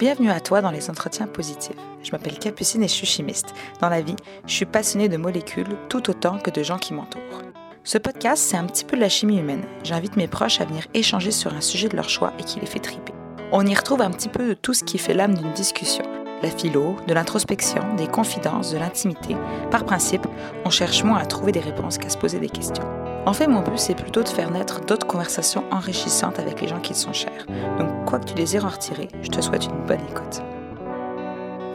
Bienvenue à toi dans les entretiens positifs. Je m'appelle Capucine et je suis chimiste. Dans la vie, je suis passionnée de molécules tout autant que de gens qui m'entourent. Ce podcast, c'est un petit peu de la chimie humaine. J'invite mes proches à venir échanger sur un sujet de leur choix et qui les fait triper. On y retrouve un petit peu de tout ce qui fait l'âme d'une discussion. La philo, de l'introspection, des confidences, de l'intimité. Par principe, on cherche moins à trouver des réponses qu'à se poser des questions. En fait, mon but, c'est plutôt de faire naître d'autres conversations enrichissantes avec les gens qui te sont chers. Donc, quoi que tu désires en retirer, je te souhaite une bonne écoute.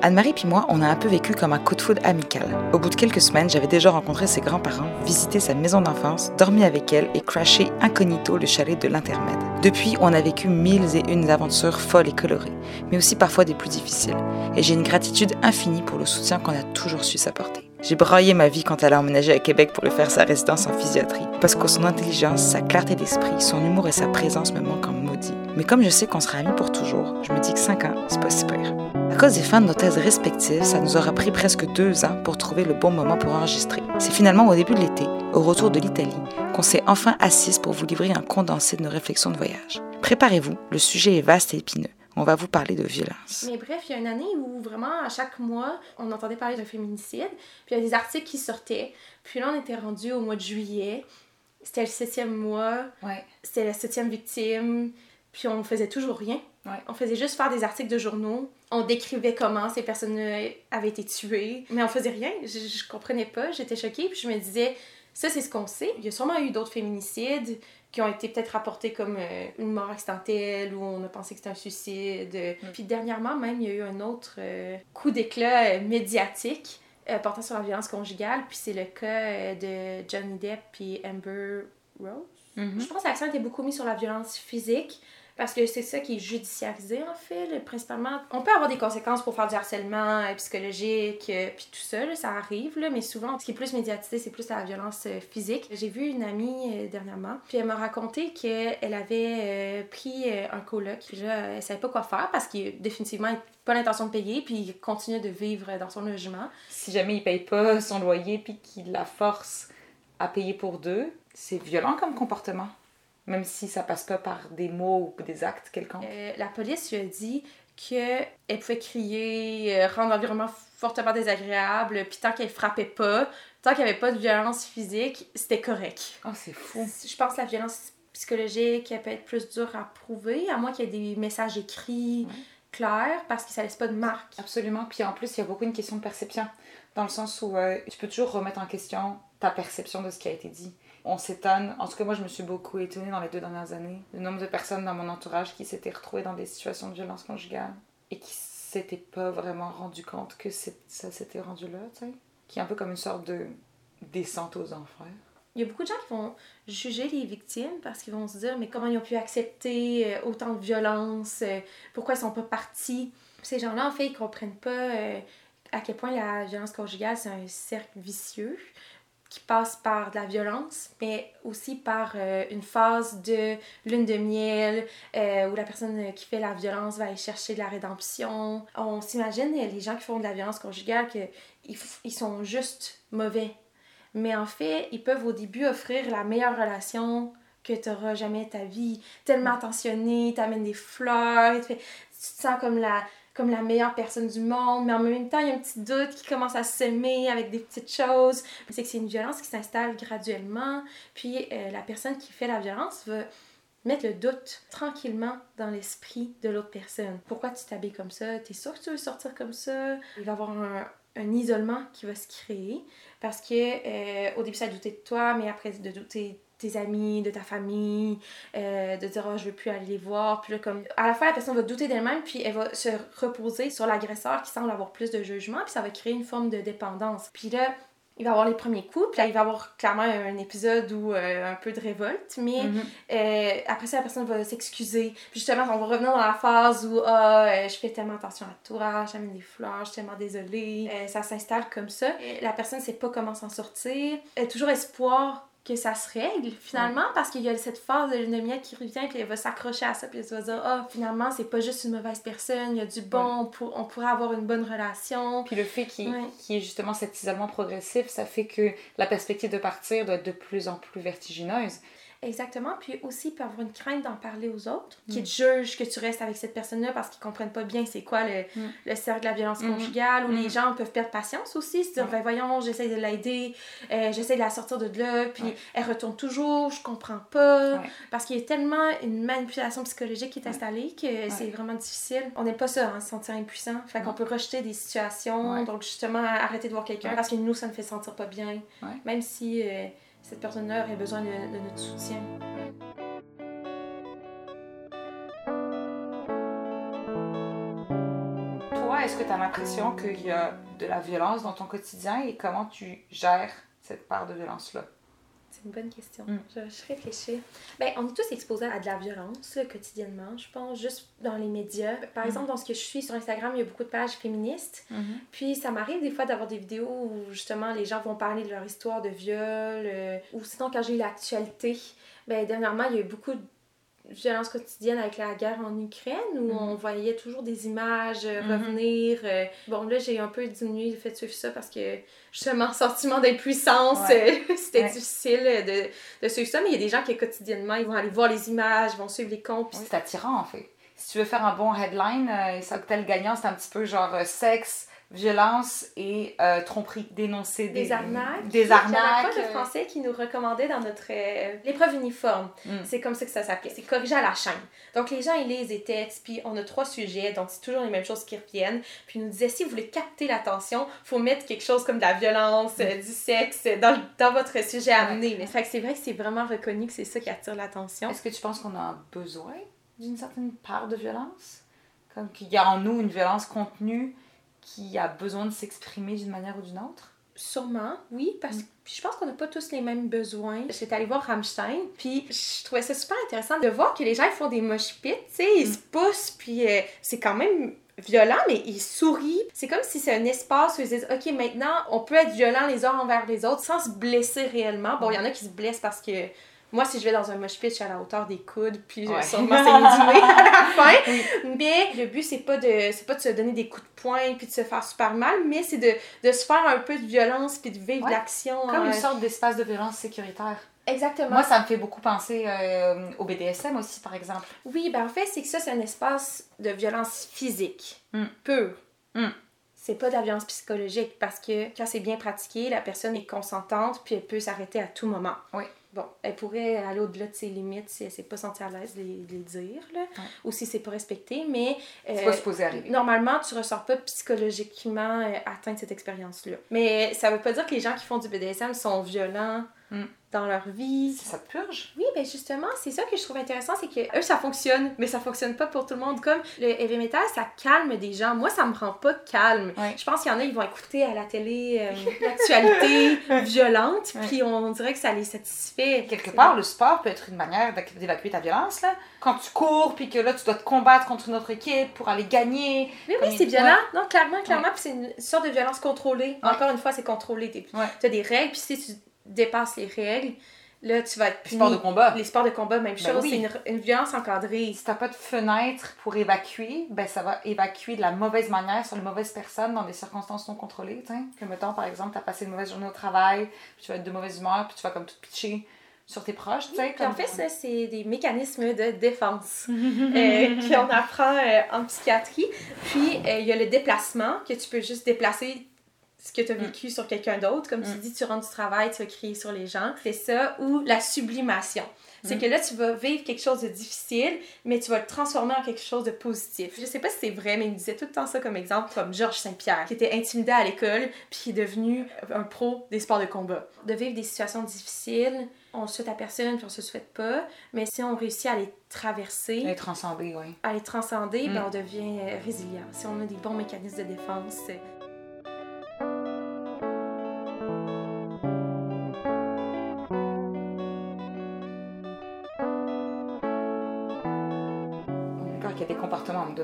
Anne-Marie puis moi, on a un peu vécu comme un coup de foudre amical. Au bout de quelques semaines, j'avais déjà rencontré ses grands-parents, visité sa maison d'enfance, dormi avec elle et crashé incognito le chalet de l'intermède. Depuis, on a vécu mille et une aventures folles et colorées, mais aussi parfois des plus difficiles. Et j'ai une gratitude infinie pour le soutien qu'on a toujours su s'apporter. J'ai braillé ma vie quand elle a emménagé à Québec pour lui faire sa résidence en physiatrie, parce que son intelligence, sa clarté d'esprit, son humour et sa présence me manquent en maudit. Mais comme je sais qu'on sera amis pour toujours, je me dis que 5 ans, c'est pas super. À cause des fins de nos thèses respectives, ça nous aura pris presque deux ans pour trouver le bon moment pour enregistrer. C'est finalement au début de l'été, au retour de l'Italie, qu'on s'est enfin assise pour vous livrer un condensé de nos réflexions de voyage. Préparez-vous, le sujet est vaste et épineux on va vous parler de violence. Mais bref, il y a une année où vraiment, à chaque mois, on entendait parler d'un féminicide, puis il y a des articles qui sortaient. Puis là, on était rendu au mois de juillet. C'était le septième mois. Ouais. C'était la septième victime. Puis on faisait toujours rien. Ouais. On faisait juste faire des articles de journaux. On décrivait comment ces personnes avaient été tuées. Mais on faisait rien. Je, je comprenais pas. J'étais choquée. Puis je me disais, ça, c'est ce qu'on sait. Il y a sûrement eu d'autres féminicides qui ont été peut-être rapportés comme euh, une mort accidentelle ou on a pensé que c'était un suicide. Mm. Puis dernièrement, même, il y a eu un autre euh, coup d'éclat euh, médiatique portant sur la violence conjugale. Puis c'est le cas de Johnny Depp puis Amber Rose. Mhm. Je pense que l'accent était beaucoup mis sur la violence physique parce que c'est ça qui est judiciarisé en fait, principalement. On peut avoir des conséquences pour faire du harcèlement euh, psychologique, euh, puis tout ça, ça arrive, là, mais souvent, ce qui est plus médiatisé, c'est plus la violence euh, physique. J'ai vu une amie dernièrement, puis elle m'a raconté qu'elle avait pris un coloc, puis là, elle savait pas quoi faire parce qu'il définitivement pas l'intention de payer, puis il continue de vivre dans son logement. Si jamais il paye pas son loyer puis qu'il la force à payer pour deux, c'est violent comme comportement. Même si ça passe pas par des mots ou des actes quelconques. Euh, la police lui a dit qu'elle pouvait crier, euh, rendre l'environnement fortement désagréable, puis tant qu'elle frappait pas, tant qu'il n'y avait pas de violence physique, c'était correct. Oh, c'est fou. Je pense que la violence psychologique, elle peut être plus dure à prouver, à moins qu'il y ait des messages écrits Ouais. Parce que ça laisse pas de marque. Absolument. Puis en plus, il y a beaucoup une question de perception. Dans le sens où euh, tu peux toujours remettre en question ta perception de ce qui a été dit. On s'étonne. En tout cas, moi, je me suis beaucoup étonnée dans les deux dernières années. Le nombre de personnes dans mon entourage qui s'étaient retrouvées dans des situations de violence conjugale et qui s'étaient pas vraiment rendu compte que ça s'était rendu là, tu sais. Qui est un peu comme une sorte de descente aux enfers. Il y a beaucoup de gens qui vont juger les victimes parce qu'ils vont se dire mais comment ils ont pu accepter euh, autant de violence, euh, pourquoi ils sont pas partis? Ces gens-là, en fait, ils comprennent pas euh, à quel point la violence conjugale, c'est un cercle vicieux qui passe par de la violence, mais aussi par une phase de lune de miel où la personne qui fait la violence va aller chercher de la rédemption. On s'imagine, les gens qui font de la violence conjugale, qu'ils ils sont juste mauvais. Mais en fait, ils peuvent au début offrir la meilleure relation que tu auras jamais de ta vie. Tellement attentionné, t'amènes des fleurs, tu te sens comme la, comme la meilleure personne du monde, mais en même temps, il y a un petit doute qui commence à se semer avec des petites choses. C'est que c'est une violence qui s'installe graduellement, puis euh, la personne qui fait la violence va mettre le doute tranquillement dans l'esprit de l'autre personne. Pourquoi tu t'habilles comme ça? T'es sûr que tu veux sortir comme ça? Il va y avoir un, un isolement qui va se créer parce que euh, au début ça doutait de toi, mais après de douter de tes amis, de ta famille, euh, de dire oh, je veux plus aller les voir, puis là comme à la fin la personne va douter d'elle-même puis elle va se reposer sur l'agresseur qui semble avoir plus de jugement puis ça va créer une forme de dépendance. Puis là il va avoir les premiers coups, puis là, il va avoir clairement un épisode où euh, un peu de révolte, mais euh, après ça, la personne va s'excuser. Puis justement, on va revenir dans la phase où ah, euh, je fais tellement attention à l'entourage, j'amène des fleurs, je suis tellement désolée. Ça s'installe comme ça. La personne ne sait pas comment s'en sortir. Elle a toujours espoir que ça se règle finalement parce qu'il y a cette phase de lune de miel qui revient puis elle va s'accrocher à ça puis elle va dire ah finalement c'est pas juste une mauvaise personne il y a du bon Ouais. pour- on pourrait avoir une bonne relation Puis le fait qu'il Ouais. qu'il y ait justement cet isolement progressif, ça fait que la perspective de partir doit être de plus en plus vertigineuse. Exactement. Puis aussi, il peut avoir une crainte d'en parler aux autres, qui Mm. te jugent que tu restes avec cette personne-là parce qu'ils comprennent pas bien c'est quoi le, Mm. le cercle de la violence Mhm. conjugale, ou Mm. les gens peuvent perdre patience aussi, se dire, ben voyons, j'essaie de l'aider, euh, j'essaie de la sortir de là, puis elle retourne toujours, je comprends pas. Parce qu'il y a tellement une manipulation psychologique qui est installée que c'est vraiment difficile. On n'aime pas ça, hein, se sentir impuissant. Fait qu'on peut rejeter des situations, donc justement arrêter de voir quelqu'un parce que nous, ça nous fait sentir pas bien. Même si euh, cette personne-là aurait besoin de, notre soutien. Toi, est-ce que tu as l'impression qu'il y a de la violence dans ton quotidien et comment tu gères cette part de violence-là? C'est une bonne question. Mm. Je, je réfléchis. Ben, on est tous exposés à de la violence là, quotidiennement, je pense, juste dans les médias. Par Mm. exemple, dans ce que je suis sur Instagram, il y a beaucoup de pages féministes. Puis ça m'arrive des fois d'avoir des vidéos où justement les gens vont parler de leur histoire de viol. euh, ou sinon, quand j'ai eu l'actualité, ben, dernièrement, il y a eu beaucoup de violence quotidienne avec la guerre en Ukraine où Mhm. on voyait toujours des images euh, Mhm. revenir. euh. Bon, là, j'ai un peu diminué le fait de suivre ça parce que justement, sentiment d'impuissance, Ouais. euh, c'était Ouais. difficile de, de suivre ça. Mais il y a des gens qui quotidiennement, ils vont aller voir les images, ils vont suivre les comptes. Oui, c'est attirant en fait. Si tu veux faire un bon headline, ça que t'as le gagnant, c'est un petit peu genre sexe, violence et euh, tromperie, dénoncer des, des arnaques. Des y avait un arnaques. de euh, français qui nous recommandait dans notre euh, l'épreuve uniforme? Mm. C'est comme ça que ça s'appelait. C'est corriger à la chaîne. Donc les gens ils lisent des textes, puis on a trois sujets, donc c'est toujours les mêmes choses qui reviennent. Puis ils nous disait si vous voulez capter l'attention, faut mettre quelque chose comme de la violence, euh, du sexe dans, dans votre sujet à amener. Mais fait que c'est vrai que c'est vraiment reconnu que c'est ça qui attire l'attention. Est-ce que tu penses qu'on a besoin d'une certaine part de violence? Comme qu'il y a en nous une violence contenue qui a besoin de s'exprimer d'une manière ou d'une autre? Sûrement, oui, parce que je pense qu'on n'a pas tous les mêmes besoins. J'étais allée voir Rammstein, puis je trouvais ça super intéressant de voir que les gens ils font des mosh pits, tu sais, ils se poussent, puis euh, c'est quand même violent, mais ils sourient. C'est comme si c'est un espace où ils disent, OK, maintenant, on peut être violent les uns envers les autres sans se blesser réellement. Bon, il y en a qui se blessent parce que moi, si je vais dans un mosh pit, je suis à la hauteur des coudes, puis Ouais. sûrement du nez à la fin. Mais le but, c'est pas de c'est pas de se donner des coups de poing puis de se faire super mal, mais c'est de, de se faire un peu de violence puis de vivre Ouais. l'action. Comme euh, une sorte d'espace de violence sécuritaire. Exactement. Moi, ça me fait beaucoup penser euh, au BDSM aussi, par exemple. Oui, ben en fait, c'est que ça, c'est un espace de violence physique, Mm. pure. Mm. C'est pas de la violence psychologique parce que quand c'est bien pratiqué, la personne est consentante puis elle peut s'arrêter à tout moment. Oui. Bon, elle pourrait aller au-delà de ses limites si elle s'est pas sentie à l'aise de les, de les dire, là, Ouais. ou si c'est pas respecté, mais C'est euh, pas supposé arriver. Normalement, tu ressors pas psychologiquement euh, atteint de cette expérience-là. Mais ça veut pas dire que les gens qui font du BDSM sont violents Mm. dans leur vie. Ça te purge? Oui, ben justement, c'est ça que je trouve intéressant, c'est que eux, ça fonctionne, mais ça fonctionne pas pour tout le monde. Comme le heavy metal, ça calme des gens. Moi, ça me rend pas calme. Ouais. Je pense qu'il y en a, ils vont écouter à la télé euh, l'actualité violente, puis on, dirait que ça les satisfait. Quelque part, le sport peut être une manière d'évacuer ta violence. Là. Quand tu cours, puis que là, tu dois te combattre contre une autre équipe pour aller gagner. Oui, Comme oui, c'est violent. Non, clairement, clairement, puis c'est une sorte de violence contrôlée. Ouais. Encore une fois, c'est contrôlé. Tu as des règles, puis si tu dépasses les règles, là, tu vas être puni. De combat. Les sports de combat, même Ben chose. oui. C'est une, une violence encadrée. Si t'as pas de fenêtre pour évacuer, ben ça va évacuer de la mauvaise manière sur les mauvaises personnes dans des circonstances non contrôlées. t'sais. Que mettons, par exemple, t'as passé une mauvaise journée au travail, puis tu vas être de mauvaise humeur, puis tu vas comme tout pitcher sur tes proches. tu sais, en fait, ça, c'est des mécanismes de défense euh, qu'on apprend euh, en psychiatrie. Puis, euh, il y a le déplacement, que tu peux juste déplacer ce que tu as vécu sur quelqu'un d'autre. Comme tu Mm. dis, tu rentres du travail, tu vas crier sur les gens. C'est ça. Ou la sublimation. C'est Mm. que là, tu vas vivre quelque chose de difficile, mais tu vas le transformer en quelque chose de positif. Je sais pas si c'est vrai, mais il me disait tout le temps ça comme exemple, comme Georges Saint-Pierre, qui était intimidé à l'école, puis qui est devenu un pro des sports de combat. De vivre des situations difficiles, on souhaite à personne, puis on se souhaite pas, mais si on réussit à les traverser, oui. à les transcender, Mm. ben, on devient euh, résilient. Si on a des bons mécanismes de défense.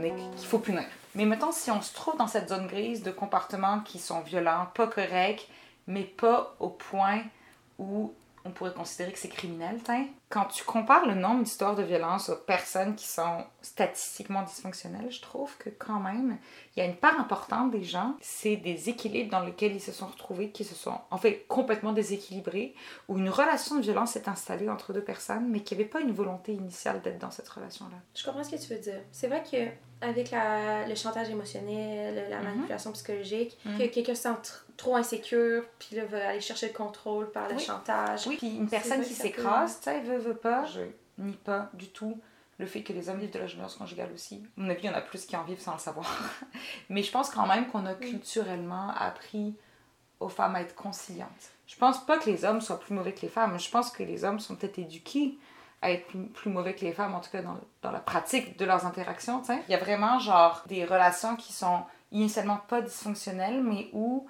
Qu'il faut punir. Mais mettons, si on se trouve dans cette zone grise de comportements qui sont violents, pas corrects, mais pas au point où on pourrait considérer que c'est criminel. Quand tu compares le nombre d'histoires de violence aux personnes qui sont statistiquement dysfonctionnelles, je trouve que quand même, il y a une part importante des gens, c'est des équilibres dans lesquels ils se sont retrouvés, qui se sont en fait complètement déséquilibrés, où une relation de violence s'est installée entre deux personnes, mais qu'il n'y avait pas une volonté initiale d'être dans cette relation-là. Je comprends ce que tu veux dire. C'est vrai que avec la, le chantage émotionnel, la Mhm. manipulation psychologique, Mhm. que quelqu'un se sent tr- trop insécure, puis là, va aller chercher le contrôle par le Oui. chantage. Oui, puis une personne qui s'écrase, tu sais, veut, veut pas, je nie pas du tout le fait que les hommes vivent de la violence conjugale aussi. À mon avis, il y en a plus qui en vivent sans le savoir. Mais je pense quand même qu'on a culturellement appris aux femmes à être conciliantes. Je pense pas que les hommes soient plus mauvais que les femmes. Je pense que les hommes sont peut-être éduqués à être plus, mauvais que les femmes, en tout cas dans, dans la pratique de leurs interactions. tu sais. Il y a vraiment genre des relations qui sont initialement pas dysfonctionnelles, mais où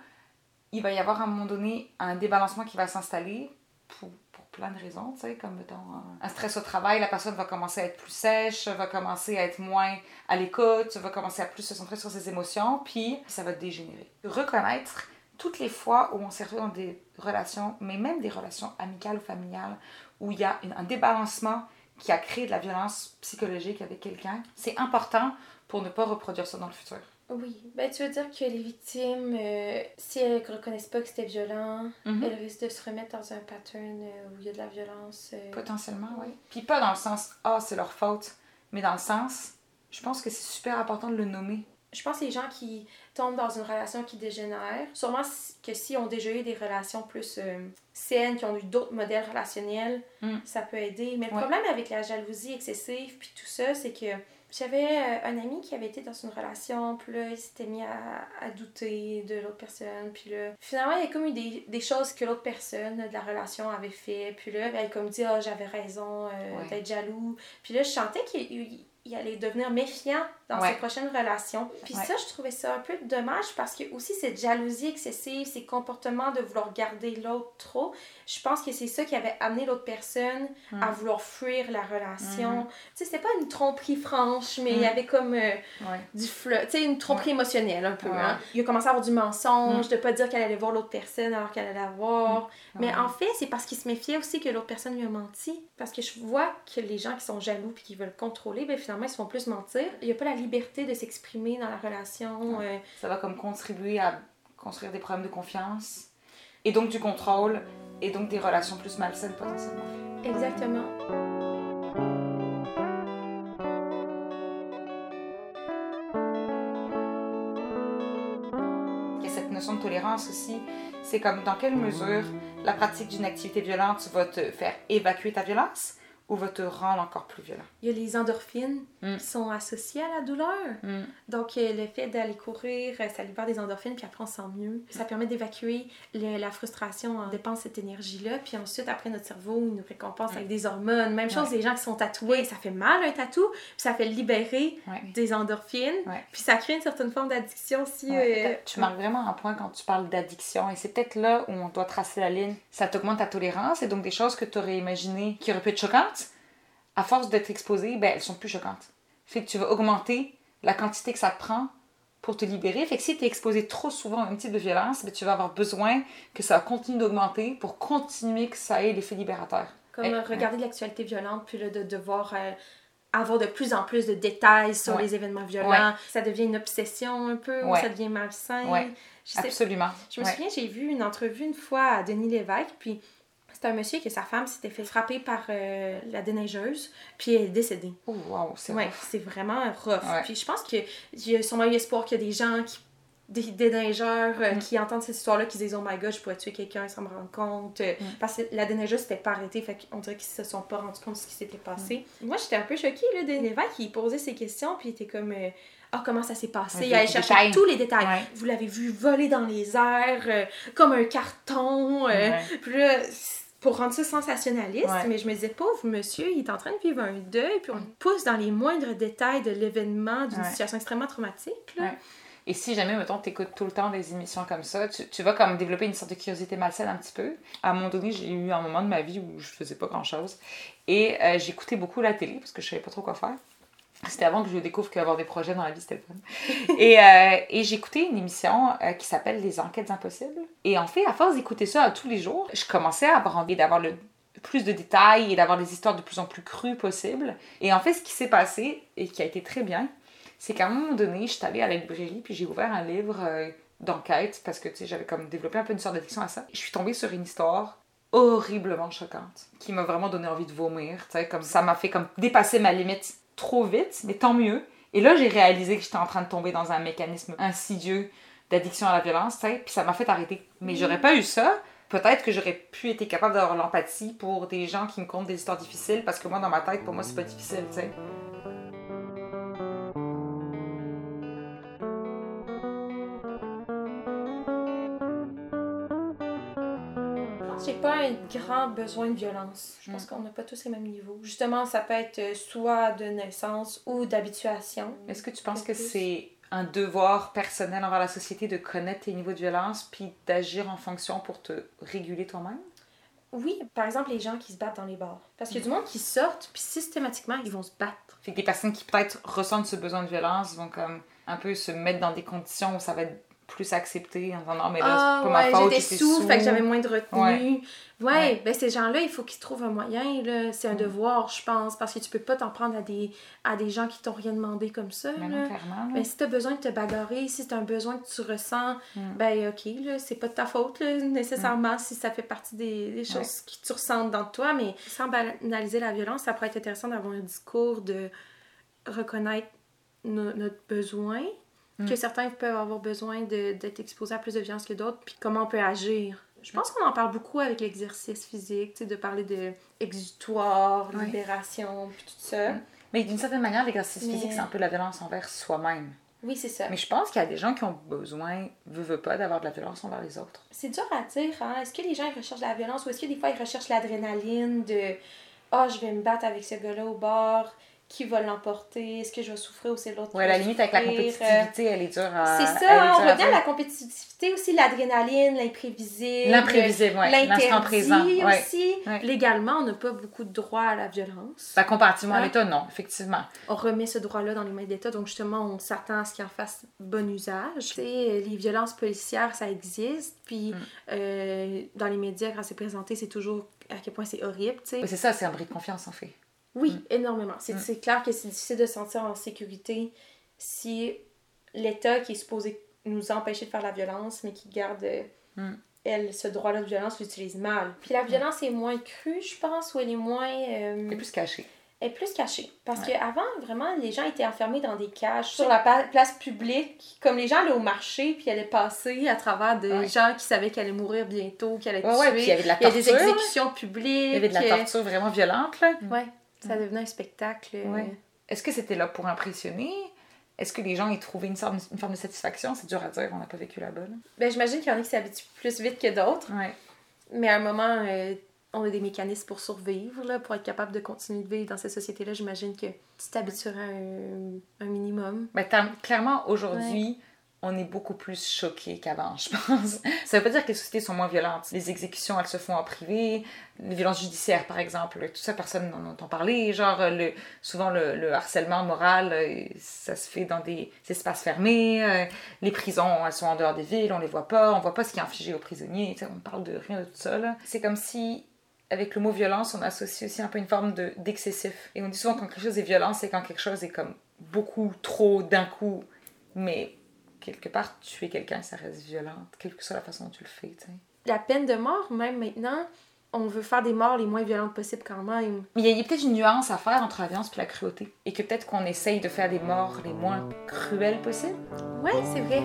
il va y avoir à un moment donné un débalancement qui va s'installer pour plein de raisons, tu sais, comme mettons un- stress au travail, la personne va commencer à être plus sèche, va commencer à être moins à l'écoute, va commencer à plus se centrer sur ses émotions, puis ça va dégénérer. Reconnaître toutes les fois où on s'est retrouvé dans des relations, mais même des relations amicales ou familiales, où il y a un débalancement qui a créé de la violence psychologique avec quelqu'un, c'est important pour ne pas reproduire ça dans le futur. Oui. Ben, tu veux dire que les victimes, euh, si elles ne reconnaissent pas que c'était violent, Mhm. elles risquent de se remettre dans un pattern euh, où il y a de la violence. euh, Potentiellement, oui. Puis pas dans le sens « Ah, c'est leur faute », mais dans le sens, je pense que c'est super important de le nommer. Je pense que les gens qui tombent dans une relation qui dégénère, sûrement que si ont déjà eu des relations plus euh, saines, qui ont eu d'autres modèles relationnels, Mm. ça peut aider. Mais le problème avec la jalousie excessive puis tout ça, c'est que j'avais euh, un ami qui avait été dans une relation, puis là, il s'était mis à, à douter de l'autre personne, puis là, finalement, il y a comme eu des, des choses que l'autre personne de la relation avait fait, puis là, elle a comme dit, ah, j'avais raison euh, Ouais. d'être jaloux. Puis là, je sentais qu'il il- il allait devenir méfiant dans Ouais. ses prochaines relations. Puis Ouais. ça, je trouvais ça un peu dommage parce que aussi cette jalousie excessive, ces comportements de vouloir garder l'autre trop, je pense que c'est ça qui avait amené l'autre personne Mm. à vouloir fuir la relation. Mm. Tu sais, c'était pas une tromperie franche, mais il y Mm. avait comme euh, Ouais. du flot, tu sais, une tromperie émotionnelle un peu. Hein. Il a commencé à avoir du mensonge, de pas dire qu'elle allait voir l'autre personne alors qu'elle allait la voir. Mais en fait, c'est parce qu'il se méfiait aussi que l'autre personne lui a menti. Parce que je vois que les gens qui sont jaloux puis qui veulent contrôler, ben finalement, ils se font plus mentir. Il n'y a pas la liberté de s'exprimer dans la relation. euh, Ça va comme contribuer à construire des problèmes de confiance, et donc du contrôle, et donc des relations plus malsaines potentiellement. Exactement. Il y a cette notion de tolérance aussi. C'est comme dans quelle mesure la pratique d'une activité violente va te faire évacuer ta violence? Ou va te rendre encore plus violent. Il y a les endorphines Mm. qui sont associées à la douleur. Donc, euh, le fait d'aller courir, euh, ça libère des endorphines, puis après, on se sent mieux. Ça permet d'évacuer la frustration. On dépense cette énergie-là, puis ensuite, après, notre cerveau, il nous récompense avec des hormones. Même chose, Ouais. les gens qui sont tatoués, ça fait mal un tatou, puis ça fait libérer Ouais. des endorphines, Ouais. puis ça crée une certaine forme d'addiction aussi. Ouais, euh, Tu marques vraiment un point quand tu parles d'addiction et c'est peut-être là où on doit tracer la ligne. Ça t'augmente ta tolérance et donc des choses que tu aurais imaginées qui auraient pu être choquantes, à force d'être exposées, ben elles sont plus choquantes. Fait que tu vas augmenter la quantité que ça te prend pour te libérer. Fait que si tu es exposé trop souvent à un type de violence, ben tu vas avoir besoin que ça continue d'augmenter pour continuer que ça ait l'effet libérateur. Comme Eh, euh, regarder de l'actualité violente, puis là, de devoir euh, avoir de plus en plus de détails sur Ouais. les événements violents. Ouais. Ça devient une obsession un peu, ou ça devient malsain. Je sais Absolument. Je me souviens, j'ai vu une entrevue une fois à Denis Lévesque, puis c'était un monsieur que sa femme s'était fait frapper par euh, la déneigeuse, puis elle est décédée. Oh, wow, c'est Ouais, c'est vraiment rough. Ouais. Puis je pense qu'il y a sûrement eu espoir qu'il y a des gens qui des déneigeurs euh, Mm. qui entendent cette histoire-là, qui se disent Oh my god, je pourrais tuer quelqu'un sans me rendre compte. Mm. Parce que la déneigeuse s'était pas arrêtée, fait qu'on dirait qu'ils se sont pas rendus compte de ce qui s'était passé. Mm. Moi, j'étais un peu choquée, là, Denis Lévesque, il posait ces questions, puis il était comme euh, Ah, comment ça s'est passé? Il allait chercher détails. tous les détails. Ouais. Vous l'avez vu voler dans les airs euh, comme un carton. euh, Ouais. Puis là, pour rendre ça sensationnaliste, Ouais. mais je me disais, pauvre monsieur, il est en train de vivre un deuil, puis on le pousse dans les moindres détails de l'événement, d'une Ouais. situation extrêmement traumatique. Là. Ouais. Et si jamais, mettons, t'écoutes tout le temps des émissions comme ça, tu, tu vas comme développer une sorte de curiosité malsaine un petit peu. À un moment donné, j'ai eu un moment de ma vie où je faisais pas grand-chose. Et euh, j'écoutais beaucoup la télé parce que je savais pas trop quoi faire. C'était avant que je découvre qu'avoir des projets dans la vie, c'était fun. et euh, et j'écoutais une émission euh, qui s'appelle Les Enquêtes Impossibles. Et en fait, à force d'écouter ça tous les jours, je commençais à avoir envie d'avoir le plus de détails et d'avoir des histoires de plus en plus crues possibles. Et en fait, ce qui s'est passé et qui a été très bien, c'est qu'à un moment donné, je suis allée à la librairie puis j'ai ouvert un livre euh, d'enquête parce que tu sais, j'avais comme développé un peu une sorte d'addiction à ça. Je suis tombée sur une histoire horriblement choquante qui m'a vraiment donné envie de vomir. Tu sais, comme ça m'a fait comme dépasser ma limite trop vite, mais tant mieux. Et là, j'ai réalisé que j'étais en train de tomber dans un mécanisme insidieux d'addiction à la violence, puis ça m'a fait arrêter. Mais j'aurais pas eu ça, peut-être que j'aurais pu être capable d'avoir l'empathie pour des gens qui me content des histoires difficiles, parce que moi, dans ma tête, pour moi, c'est pas difficile, tu sais. Un grand besoin de violence. Je pense qu'on n'a pas tous les mêmes niveaux. Justement, ça peut être euh, soit de naissance ou d'habituation. Est-ce que tu penses que c'est un devoir personnel envers la société de connaître tes niveaux de violence puis d'agir en fonction pour te réguler toi-même? Oui, par exemple, les gens qui se battent dans les bars. Parce qu'il y a du monde qui sortent, puis systématiquement, ils vont se battre. Fait que des personnes qui peut-être ressentent ce besoin de violence vont comme un peu se mettre dans des conditions où ça va être plus accepté en disant non mais là Ah, c'est pas ma ouais, faute j'étais sous, sous fait que j'avais moins de retenue. Ouais. Ben ces gens-là, il faut qu'ils trouvent un moyen, là. C'est un Mm. devoir, je pense, parce que tu peux pas t'en prendre à des, à des gens qui t'ont rien demandé comme ça, Mais là. non. Ben, si t'as besoin de te bagarrer, si c'est un besoin que tu ressens, Mm. ben ok, là, c'est pas de ta faute, là, nécessairement, si ça fait partie des, des choses que tu ressens dans toi, mais sans banaliser la violence, ça pourrait être intéressant d'avoir un discours de reconnaître no- notre besoin, Mm. que certains peuvent avoir besoin d'être exposés à plus de violence que d'autres, puis comment on peut agir. Je pense qu'on en parle beaucoup avec l'exercice physique, de parler de exutoire, libération, puis tout ça. Mm. mais d'une certaine manière l'exercice Mais- physique c'est un peu la violence envers soi-même Oui, c'est ça. mais je pense qu'il y a des gens qui ont besoin veut, veut pas d'avoir de la violence envers les autres C'est dur à dire, hein? Est-ce que les gens ils recherchent la violence ou est-ce que des fois ils recherchent l'adrénaline de Ah, je vais me battre avec ce gars-là au bar, qui va l'emporter, est-ce que je vais souffrir ou c'est l'autre ouais qui la va limite avec la souffrir? compétitivité elle est dure à C'est ça, hein, on à revient à la compétitivité aussi, l'adrénaline, l'imprévisible. l'imprévisible ouais l'instant présent aussi. Ouais. Légalement, on n'a pas beaucoup de droit à la violence. Bah, comparativement à Hein? l'État non effectivement On remet ce droit-là dans les mains de l'État, donc justement, on s'attend à ce qu'il en fasse bon usage. Tu sais, les violences policières, ça existe, puis Mm. euh, dans les médias, quand c'est présenté, c'est toujours à quel point c'est horrible, tu sais. C'est ça c'est un bris de confiance en fait Oui, Mm. énormément. C'est Mm. c'est clair que c'est difficile de se sentir en sécurité si l'État qui est supposé nous empêcher de faire la violence, mais qui garde, Mm. elle, ce droit-là de violence, l'utilise mal. Puis la violence est moins crue, je pense, ou elle est moins... euh, c'est plus caché elle est plus cachée. Parce Ouais. qu'avant, vraiment, les gens étaient enfermés dans des cages sur la place publique, comme les gens allaient au marché, puis allaient passer à travers des Ouais. gens qui savaient qu'elle allait mourir bientôt, qu'elle allait ouais tuer. ouais puis il y avait de la Il y a des torture exécutions publiques. il y avait de la euh, torture vraiment violente là Ouais, ça devenait un spectacle. euh, Ouais. Est-ce que c'était là pour impressionner? Est-ce que les gens y trouvaient une, sorte- une forme de satisfaction? C'est dur à dire, on n'a pas vécu là-bas. là. Ben, j'imagine qu'il y en a qui s'habituent plus vite que d'autres. Ouais. Mais à un moment, euh, on a des mécanismes pour survivre, là, pour être capable de continuer de vivre dans cette société-là. J'imagine que tu t'habitueras à un, un minimum. Mais tam- clairement, aujourd'hui, on est beaucoup plus choqués qu'avant, je pense. Ça veut pas dire que les sociétés sont moins violentes. Les exécutions, elles se font en privé. Les violences judiciaires, par exemple, tout ça, personne n'en entend parler. Genre, euh, le, souvent, le, le harcèlement moral, euh, ça se fait dans des espaces fermés. Euh, Les prisons, elles sont en dehors des villes, on les voit pas. On voit pas ce qui est infligé aux prisonniers. Tu sais, on parle de rien de tout ça. C'est comme si avec le mot violence, on associe aussi un peu une forme de- d'excessif. Et on dit souvent quand quelque chose est violent, c'est quand quelque chose est comme beaucoup trop d'un coup. Mais quelque part, tuer quelqu'un, ça reste violent, quelle que soit la façon dont tu le fais, tu sais. La peine de mort, même maintenant, on veut faire des morts les moins violentes possibles quand même. Mais il y a, peut-être une nuance à faire entre la violence et la cruauté. Et que peut-être qu'on essaye de faire des morts les moins cruelles possibles. Ouais, c'est vrai.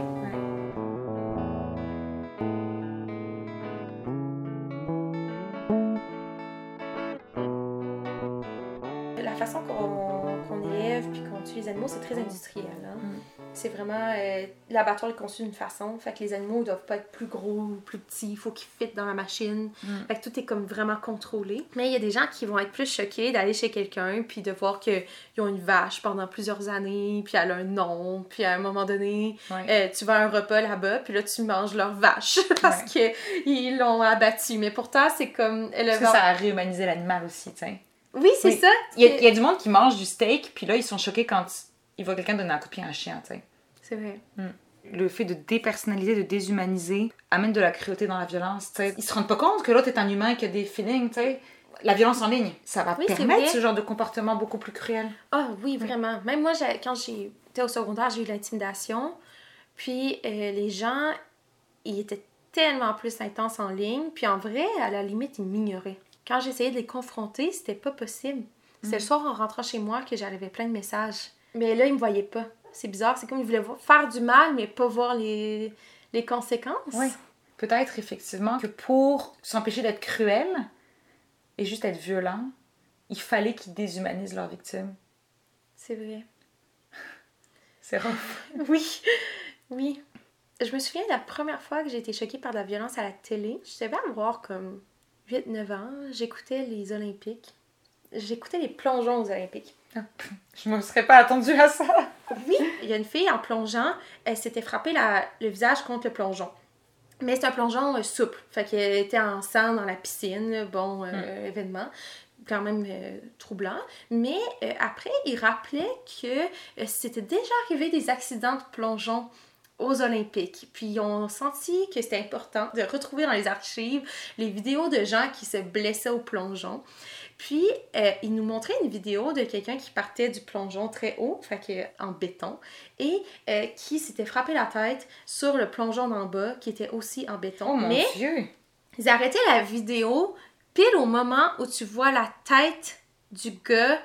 La façon qu'on qu'on élève puis qu'on tue les animaux, c'est très industriel. hein. Mm. C'est vraiment. euh, L'abattoir est conçu d'une façon. Fait que les animaux ils doivent pas être plus gros ou plus petits. Il faut qu'ils fitent dans la machine. Mm. Fait que tout est comme vraiment contrôlé. Mais il y a des gens qui vont être plus choqués d'aller chez quelqu'un puis de voir qu'ils ont une vache pendant plusieurs années, puis elle a un nom, puis à un moment donné, euh, tu vas à un repas là-bas, puis là tu manges leur vache parce que ils l'ont abattue. Mais pourtant, c'est comme. Elle Parce que ça a réhumanisé l'animal aussi, sais. Oui, c'est Oui. ça. Il y, a, il y a du monde qui mange du steak, puis là, ils sont choqués quand ils voient quelqu'un donner un coup de pied à un chien, tu sais. C'est vrai. le fait de dépersonnaliser, de déshumaniser, amène de la cruauté dans la violence. tu sais. Ils se rendent pas compte que l'autre est un humain qui a des feelings, tu sais. la violence en ligne, ça va Oui, c'est permettre ce genre de comportement beaucoup plus cruel. Ah oui, vraiment. Même moi, j'ai- quand j'étais au secondaire, j'ai eu l'intimidation. Puis euh, les gens, ils étaient tellement plus intenses en ligne. Puis en vrai, à la limite, ils m'ignoraient. Quand j'essayais de les confronter, c'était pas possible. C'était le soir en rentrant chez moi que j'arrivais plein de messages. Mais là, ils me voyaient pas. C'est bizarre. C'est comme ils voulaient vo- faire du mal, mais pas voir les, les conséquences. Oui. Peut-être effectivement que pour s'empêcher d'être cruel et juste être violent, il fallait qu'ils déshumanisent leurs victimes. C'est vrai. C'est rare. Oui, oui. Je me souviens de la première fois que j'ai été choquée par de la violence à la télé. Je devais avoir comme 8-9 ans. J'écoutais les Olympiques. J'écoutais les plongeons aux Olympiques. Je me serais pas attendue à ça. Oui, il y a une fille en plongeant, elle s'était frappée la- le visage contre le plongeon. Mais c'est un plongeon euh, souple. Fait qu'elle était en sang dans la piscine. Bon, euh, événement. Quand même euh, troublant. Mais après, il rappelait que c'était déjà arrivé des accidents de plongeon aux Olympiques. Puis ils ont senti que c'était important de retrouver dans les archives les vidéos de gens qui se blessaient au plongeon. Puis, euh, il nous montrait une vidéo de quelqu'un qui partait du plongeon très haut, fait que en béton, et euh, qui s'était frappé la tête sur le plongeon d'en bas, qui était aussi en béton. Oh mon Mais dieu! ils arrêtaient la vidéo pile au moment où tu vois la tête du gars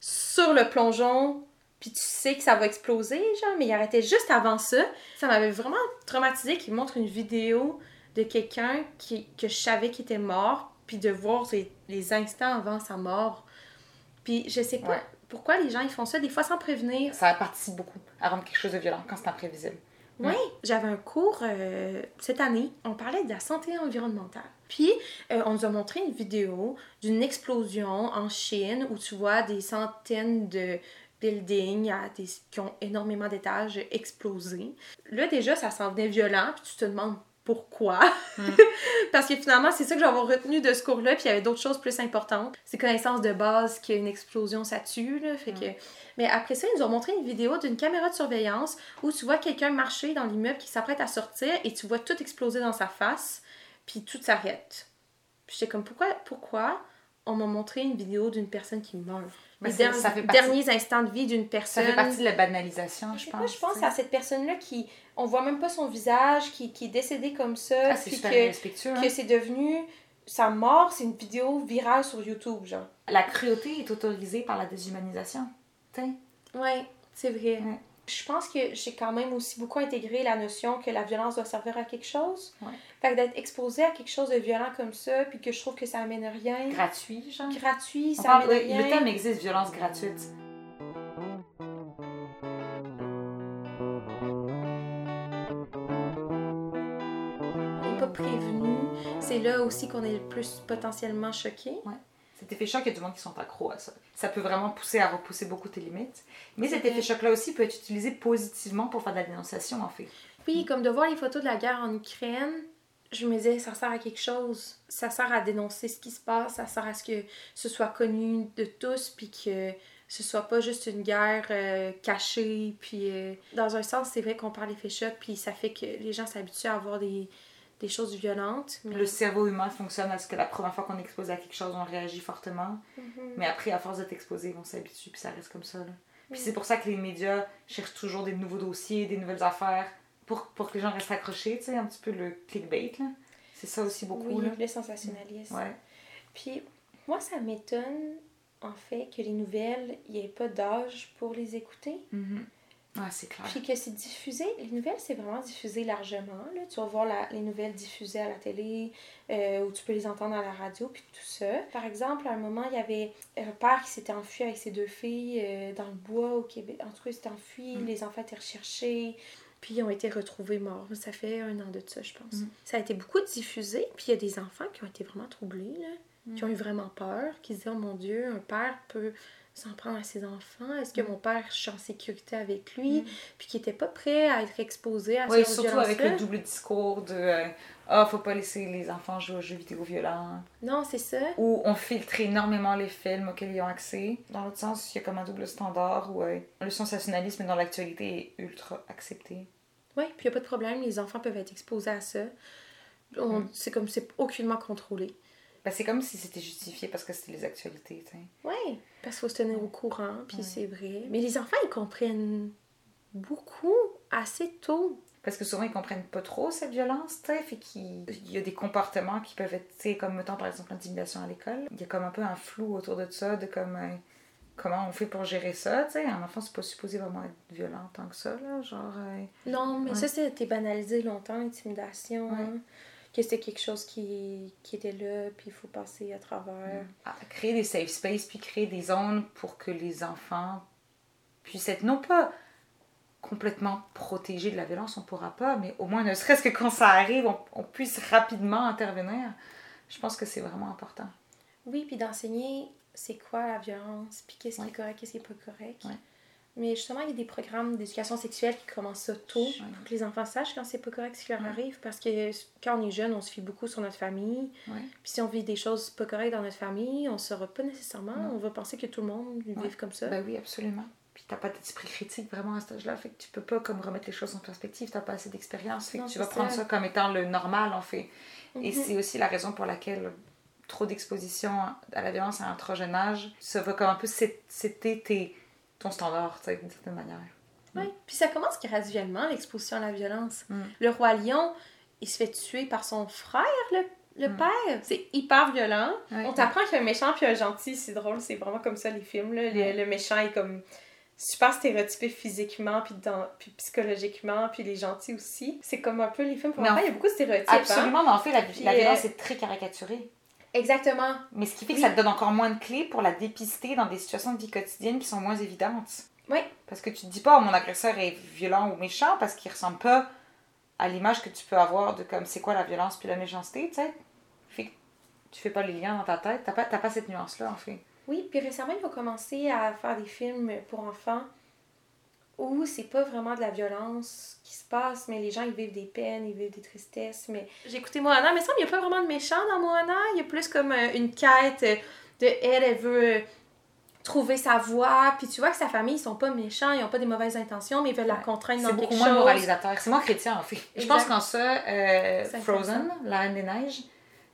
sur le plongeon, puis tu sais que ça va exploser, genre, mais il arrêtait juste avant ça. Ça m'avait vraiment traumatisé qu'il montre une vidéo de quelqu'un qui, que je savais qui était mort, puis de voir les, les instants avant sa mort. Puis je sais pas Ouais. pourquoi les gens ils font ça, des fois sans prévenir. Ça participe beaucoup à rendre quelque chose de violent quand c'est imprévisible. Oui, j'avais un cours euh, cette année, on parlait de la santé environnementale. Puis, euh, on nous a montré une vidéo d'une explosion en Chine où tu vois des centaines de buildings à des- qui ont énormément d'étages explosés. Là, déjà, ça s'en venait violent, puis tu te demandes pourquoi. Parce que finalement, c'est ça que j'avais retenu de ce cours-là, puis il y avait d'autres choses plus importantes. C'est connaissance de base qu'il y a une explosion, ça tue, là. Fait que... Mais après ça, ils nous ont montré une vidéo d'une caméra de surveillance où tu vois quelqu'un marcher dans l'immeuble qui s'apprête à sortir et tu vois tout exploser dans sa face, puis tout s'arrête. Puis j'étais comme, pourquoi, pourquoi on m'a montré une vidéo d'une personne qui meurt? Les der- ça fait partie- derniers instants de vie d'une Ça personne. fait partie de la banalisation, Je pense. je pense à cette personne-là qui, on voit même pas son visage, qui, qui est décédée comme ça, Ah, c'est super que, respectueux. hein. que c'est devenu sa mort, c'est une vidéo virale sur YouTube, genre. La cruauté est autorisée par la déshumanisation. Tu sais? Ouais, c'est vrai. Ouais. Je pense que j'ai quand même aussi beaucoup intégré la notion que la violence doit servir à quelque chose. Ouais. Fait que d'être exposé à quelque chose de violent comme ça, puis que je trouve que ça amène rien, Gratuit, genre? gratuit, On ça parle- amène oui, rien. le thème existe, violence gratuite. On n'est pas prévenu. C'est là aussi qu'on est le plus potentiellement choqué. Cet effet choc, il y a du monde qui sont accros à ça. Ça peut vraiment pousser à repousser beaucoup tes limites. Mais cet effet choc-là aussi peut être utilisé positivement pour faire de la dénonciation, en fait. Puis, comme de voir les photos de la guerre en Ukraine, je me disais, ça sert à quelque chose. Ça sert à dénoncer ce qui se passe. Ça sert à ce que ce soit connu de tous, puis que ce soit pas juste une guerre euh, cachée. Puis, euh, dans un sens, c'est vrai qu'on parle d'effet choc, puis ça fait que les gens s'habituent à avoir des, des choses violentes. Mais... Le cerveau humain fonctionne à ce que la première fois qu'on est exposé à quelque chose, on réagit fortement. Mhm. Mais après, à force d'être exposé, on s'habitue, puis ça reste comme ça. Là. Puis c'est pour ça que les médias cherchent toujours des nouveaux dossiers, des nouvelles affaires, pour, pour que les gens restent accrochés, tu sais, un petit peu le clickbait. C'est ça aussi beaucoup. Oui, Là. le sensationnalisme. Ouais. Puis, moi, ça m'étonne, en fait, que les nouvelles, il n'y ait pas d'âge pour les écouter. Mhm. Ouais, c'est clair. Puis que c'est diffusé, les nouvelles, c'est vraiment diffusé largement. Là. Tu vas voir la- les nouvelles diffusées à la télé, euh, ou tu peux les entendre à la radio, puis tout ça. Par exemple, à un moment, il y avait un père qui s'était enfui avec ses deux filles euh, dans le bois au Québec. En tout cas, il s'était enfui, Mm. les enfants étaient recherchés, puis ils ont été retrouvés morts. Ça fait un an de ça, je pense. Mm. Ça a été beaucoup diffusé, puis il y a des enfants qui ont été vraiment troublés, là, Mm. qui ont eu vraiment peur, qui se disaient, oh mon Dieu, un père peut s'en prendre à ses enfants? Est-ce que Mm. mon père, je suis en sécurité avec lui? Mm. puis qui n'était pas prêt à être exposé à Oui, surtout avec le double discours de euh, Ah, faut pas laisser les enfants jouer aux jeux vidéo violents. Non, c'est ça. Ou on filtre énormément les films auxquels ils ont accès. Dans l'autre sens, il y a comme un double standard où euh, le sensationnalisme dans l'actualité est ultra accepté. Oui, puis il n'y a pas de problème, les enfants peuvent être exposés à ça. Mm. C'est comme c'est aucunement contrôlé. Ben, c'est comme si c'était justifié parce que c'était les actualités, tu sais. Oui, parce qu'il faut se tenir au courant, puis c'est vrai. Mais les enfants, ils comprennent beaucoup assez tôt. Parce que souvent, ils comprennent pas trop cette violence, tu sais. Fait qu'il il y a des comportements qui peuvent être, tu sais, comme mettons par exemple l'intimidation à l'école. Il y a comme un peu un flou autour de ça, de comme euh, comment on fait pour gérer ça, tu sais. Un enfant, c'est pas supposé vraiment être violent tant que ça, là. Genre. euh, Non, mais Ouais. ça, c'était banalisé longtemps, l'intimidation. Ouais. hein. Que c'était quelque chose qui, qui était là, puis il faut passer à travers. créer des safe spaces puis créer des zones pour que les enfants puissent être non pas complètement protégés de la violence, on pourra pas, mais au moins ne serait-ce que quand ça arrive, on, on puisse rapidement intervenir. Je pense que c'est vraiment important. Oui, puis d'enseigner c'est quoi la violence, puis qu'est-ce qui est correct, qu'est-ce qui est pas correct. Ouais. Mais justement, il y a des programmes d'éducation sexuelle qui commencent ça tôt Ouais. pour que les enfants sachent quand c'est pas correct ce qui leur Ouais. arrive. Parce que quand on est jeune, on se fie beaucoup sur notre famille. Ouais. Puis si on vit des choses pas correctes dans notre famille, on saura pas nécessairement. Non. On va penser que tout le monde vive comme ça. Ben oui, absolument. Puis t'as pas d'esprit critique vraiment à cet âge-là, fait que tu peux pas comme remettre les choses en perspective, t'as pas assez d'expérience, fait que Non, tu vas prendre ça. comme étant le normal en fait. Et Mhm. c'est aussi la raison pour laquelle trop d'exposition à la violence à un trop jeune âge, ça va comme un peu setter tes- ton standard, tu sais, d'une certaine manière. Oui. Puis ça commence graduellement, l'exposition à la violence. Mm. Le roi lion, il se fait tuer par son frère, le, le Mm. père. C'est hyper violent. On t'apprend qu'il y a un méchant puis un gentil, c'est drôle, c'est vraiment comme ça les films. Là. Le, le méchant est comme super stéréotypé physiquement puis, dans, puis psychologiquement, puis les gentils aussi. C'est comme un peu les films pour enfants, il y a beaucoup de stéréotypes. hein. Absolument, mais en fait, la violence euh, est très caricaturée. Exactement. Mais ce qui fait que ça te donne encore moins de clés pour la dépister dans des situations de vie quotidienne qui sont moins évidentes. Oui. Parce que tu te dis pas, oh, mon agresseur est violent ou méchant parce qu'il ressemble pas à l'image que tu peux avoir de comme c'est quoi la violence puis la méchanceté, tu sais. Fait que tu fais pas les liens dans ta tête, t'as pas, pas cette nuance-là en fait. Oui, puis récemment, ils ont commencé à faire des films pour enfants où c'est pas vraiment de la violence qui se passe, mais les gens ils vivent des peines, ils vivent des tristesses. Mais j'ai écouté Moana, mais ça, il n'y a pas vraiment de méchant dans Moana. Il y a plus comme euh, une quête de elle, elle veut euh, trouver sa voie. Puis tu vois que sa famille, ils sont pas méchants, ils ont pas des mauvaises intentions, mais ils veulent la contraindre C'est dans beaucoup quelque moins moralisateur. C'est moins chrétien en fait. Je pense qu'en ça, euh, C'est Frozen, La Reine des Neiges,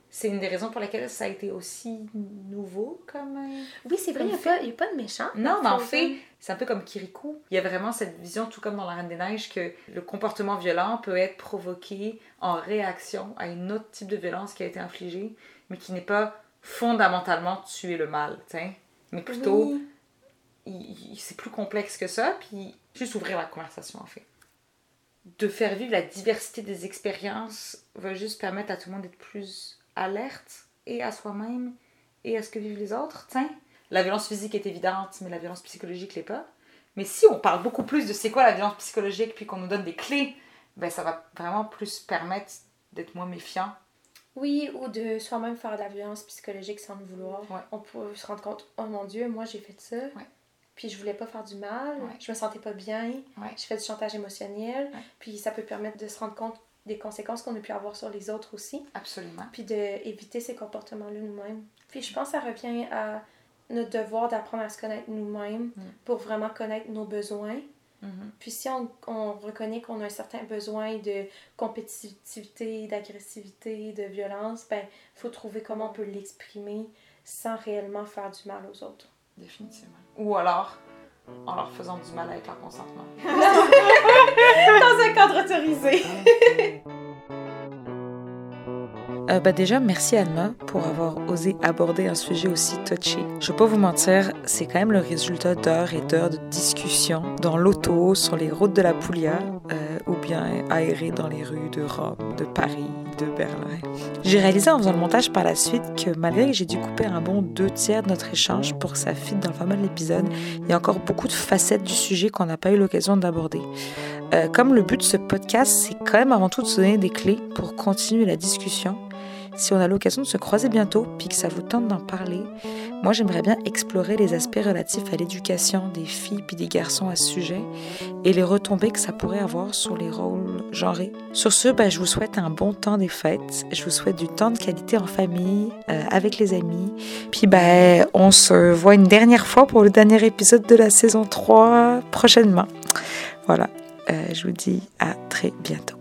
c'est une des raisons pour lesquelles ça a été aussi nouveau comme. euh, Oui, c'est vrai, il n'y a, a pas de méchant. Non, mais en fait, c'est un peu comme Kirikou. Il y a vraiment cette vision, tout comme dans La Reine des Neiges, que le comportement violent peut être provoqué en réaction à une autre type de violence qui a été infligée, mais qui n'est pas fondamentalement tuer le mal, tu sais. Mais plutôt, Oui. c'est plus complexe que ça, puis juste ouvrir la conversation, en fait. De faire vivre la diversité des expériences va juste permettre à tout le monde d'être plus alerte, et à soi-même, et à ce que vivent les autres, tiens. La violence physique est évidente, mais la violence psychologique l'est pas. Mais si on parle beaucoup plus de c'est quoi la violence psychologique, puis qu'on nous donne des clés, ben ça va vraiment plus permettre d'être moins méfiant. Oui, ou de soi-même faire de la violence psychologique sans le vouloir. Ouais. On peut se rendre compte, oh mon Dieu, moi j'ai fait ça. Puis je voulais pas faire du mal, Ouais. je me sentais pas bien, je fais du chantage émotionnel. Puis ça peut permettre de se rendre compte des conséquences qu'on a pu avoir sur les autres aussi. Absolument. Puis d'éviter ces comportements-là nous-mêmes. Puis je pense que ça revient à notre devoir d'apprendre à se connaître nous-mêmes Mm. pour vraiment connaître nos besoins. Mhm. Puis si on, on reconnaît qu'on a un certain besoin de compétitivité, d'agressivité, de violence, ben faut trouver comment on peut l'exprimer sans réellement faire du mal aux autres. Définitivement. Ou alors, en leur faisant du mal avec leur consentement. Dans un cadre autorisé. Euh, bah déjà, merci Alma pour avoir osé aborder un sujet aussi touchy. Je pas vous mentir, c'est quand même le résultat d'heures et d'heures de discussions dans l'auto, sur les routes de la Puglia, euh, ou bien aéré dans les rues de Rome, de Paris, de Berlin. J'ai réalisé en faisant le montage par la suite que malgré que j'ai dû couper un bon deux tiers de notre échange pour que ça fitte dans le format de l'épisode, il y a encore beaucoup de facettes du sujet qu'on n'a pas eu l'occasion d'aborder. Euh, comme le but de ce podcast, c'est quand même avant tout de se donner des clés pour continuer la discussion. Si on a l'occasion de se croiser bientôt, puis que ça vous tente d'en parler, moi j'aimerais bien explorer les aspects relatifs à l'éducation des filles puis des garçons à ce sujet et les retombées que ça pourrait avoir sur les rôles genrés. Sur ce, ben, je vous souhaite un bon temps des fêtes. Je vous souhaite du temps de qualité en famille, euh, avec les amis. Puis ben, on se voit une dernière fois pour le dernier épisode de la saison 3 prochainement. Voilà, Euh, je vous dis à très bientôt.